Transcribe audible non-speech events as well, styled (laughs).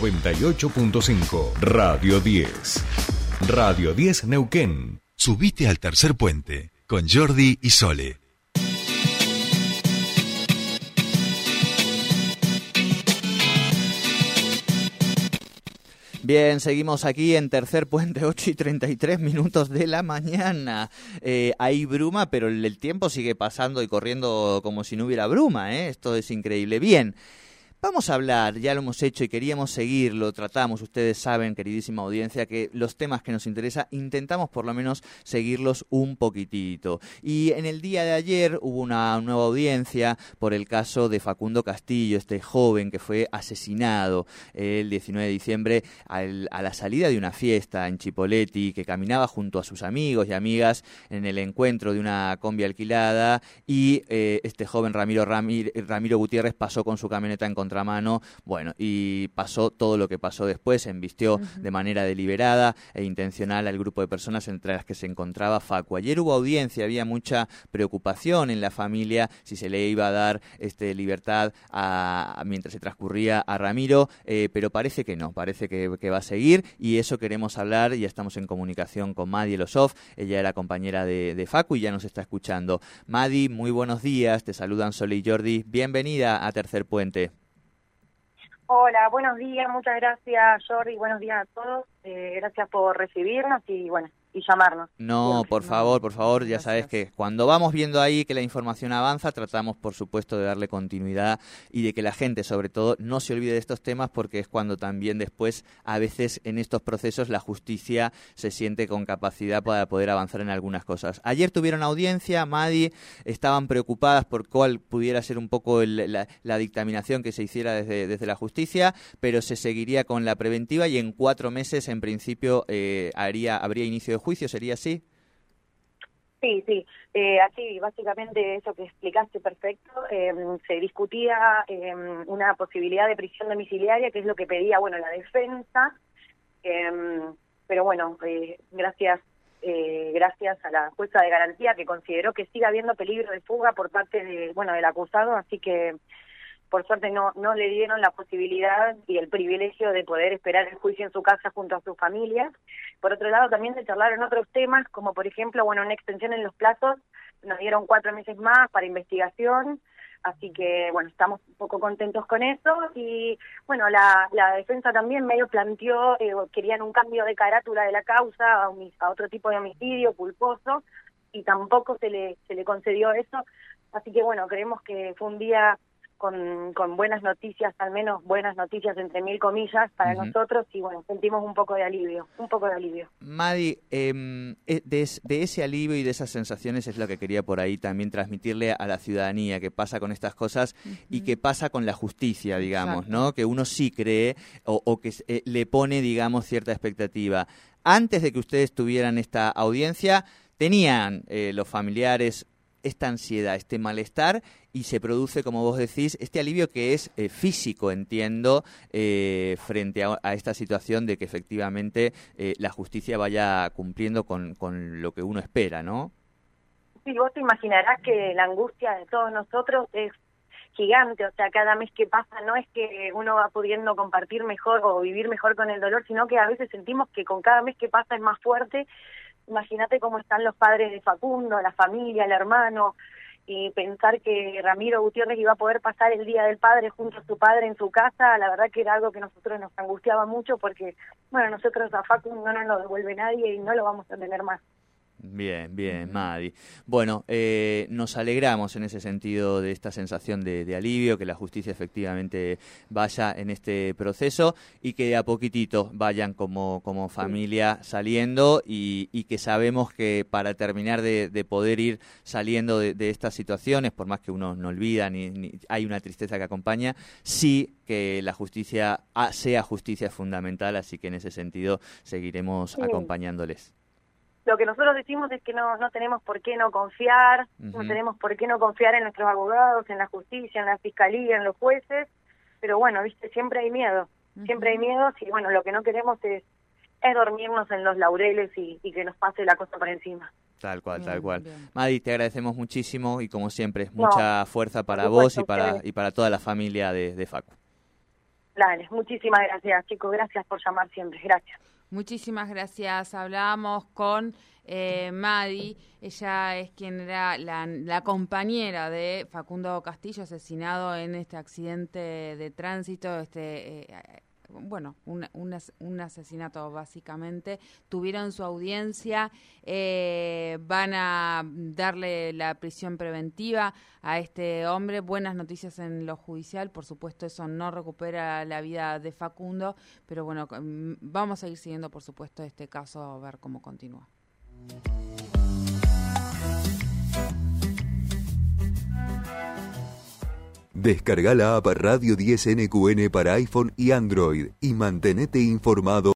98.5, Radio 10. Radio 10 Neuquén. Subite al tercer puente con Jordi y Sole. Bien, seguimos aquí en tercer puente, (laughs) 8 y 33 minutos de la mañana. Eh, hay bruma, pero el tiempo sigue pasando y corriendo como si no hubiera bruma, ¿eh? Esto es increíble. Bien. Vamos a hablar, ya lo hemos hecho y queríamos seguirlo, tratamos, ustedes saben, queridísima audiencia, que los temas que nos interesa intentamos por lo menos seguirlos un poquitito. Y en el día de ayer hubo una nueva audiencia por el caso de Facundo Castillo, este joven que fue asesinado el 19 de diciembre a la salida de una fiesta en Chipoleti, que caminaba junto a sus amigos y amigas en el encuentro de una combi alquilada y eh, este joven Ramiro, Ramiro Gutiérrez pasó con su camioneta en contramano, bueno, y pasó todo lo que pasó después, embistió de manera deliberada e intencional al grupo de personas entre las que se encontraba Facu. Ayer hubo audiencia, había mucha preocupación en la familia si se le iba a dar este, libertad a, mientras se transcurría a Ramiro, eh, pero parece que no, parece que, va a seguir y eso queremos hablar, ya estamos en comunicación con Madi Elosov, ella era compañera de, de Facu y ya nos está escuchando. Madi, muy buenos días, te saludan Sole y Jordi, bienvenida a Tercer Puente. Hola, buenos días, muchas gracias Jordi, buenos días a todos, eh, gracias por recibirnos y bueno, y llamarnos. No, por favor, por favor, ya sabes que cuando vamos viendo ahí que la información avanza, tratamos por supuesto de darle continuidad y de que la gente sobre todo no se olvide de estos temas porque es cuando también después a veces en estos procesos la justicia se siente con capacidad para poder avanzar en algunas cosas. Ayer tuvieron audiencia, Madi, estaban preocupadas por cuál pudiera ser un poco la, dictaminación que se hiciera desde, desde la justicia, pero se seguiría con la preventiva y en cuatro meses en principio eh, haría, habría inicio de juicio, ¿sería así? Sí, sí, eh, así básicamente eso que explicaste perfecto. Em, se discutía em, una posibilidad de prisión domiciliaria, que es lo que pedía, bueno, la defensa. Em, pero bueno, eh, gracias eh, gracias a la jueza de garantía que consideró que sigue habiendo peligro de fuga por parte de, bueno, del acusado, así que por suerte no, no le dieron la posibilidad y el privilegio de poder esperar el juicio en su casa junto a su familia. Por otro lado, también se charlaron otros temas, como por ejemplo, bueno, una extensión en los plazos, nos dieron cuatro meses más para investigación, así que, bueno, estamos un poco contentos con eso. Y, bueno, la, la defensa también medio planteó, eh, querían un cambio de carátula de la causa a, a otro tipo de homicidio culposo, y tampoco se le, se le concedió eso. Así que, bueno, creemos que fue un día con, con, buenas noticias, al menos buenas noticias entre mil comillas para nosotros y bueno, sentimos un poco de alivio, un poco de alivio. Madi, em, eh, de, ese alivio y de esas sensaciones es lo que quería por ahí también transmitirle a la ciudadanía, que pasa con estas cosas y que pasa con la justicia, digamos, ¿no? Que uno sí cree o, que eh, le pone, digamos, cierta expectativa. Antes de que ustedes tuvieran esta audiencia, tenían eh, los familiares esta ansiedad, este malestar y se produce, como vos decís, este alivio que es eh, físico, entiendo, eh, frente a, esta situación de que efectivamente eh, la justicia vaya cumpliendo con, con lo que uno espera, ¿no? Sí, vos te imaginarás que la angustia de todos nosotros es gigante, o sea, cada mes que pasa no es que uno va pudiendo compartir mejor o vivir mejor con el dolor, sino que a veces sentimos que con cada mes que pasa es más fuerte imagínate cómo están los padres de Facundo, la familia, el hermano, y pensar que Ramiro Gutiérrez iba a poder pasar el Día del Padre junto a su padre en su casa, la verdad que era algo que nosotros nos angustiaba mucho porque, bueno, nosotros a Facundo no nos lo devuelve nadie y no lo vamos a tener más. Bien, bien, Madi. Bueno, eh, nos alegramos en ese sentido de esta sensación de, alivio, que la justicia efectivamente vaya en este proceso y que a poquitito vayan como, como familia saliendo y, que sabemos que para terminar de, poder ir saliendo de, estas situaciones, por más que uno no olvida ni, hay una tristeza que acompaña, sí que la justicia sea justicia fundamental, así que en ese sentido seguiremos acompañándoles lo que nosotros decimos es que no, no tenemos por qué no confiar, no tenemos por qué no confiar en nuestros abogados, en la justicia, en la fiscalía, en los jueces, pero bueno, viste, siempre hay miedo, siempre hay miedo, y bueno, lo que no queremos es, es dormirnos en los laureles y, que nos pase la cosa por encima. Tal cual, tal cual. Madi, te agradecemos muchísimo y como siempre, mucha fuerza para vos y para, y para toda la familia de, de Facu. Dale, muchísimas gracias, chicos. Gracias por llamar siempre. Gracias. Muchísimas gracias. Hablábamos con eh, Madi. Ella es quien era la, compañera de Facundo Castillo, asesinado en este accidente de tránsito. Este, eh, bueno, un, asesinato básicamente. Tuvieron su audiencia, eh, van a darle la prisión preventiva a este hombre. Buenas noticias en lo judicial, por supuesto eso no recupera la vida de Facundo, pero bueno, mm, vamos a ir siguiendo por supuesto este caso a ver cómo continúa. Descarga la app Radio 10 NQN para iPhone y Android y mantenete informado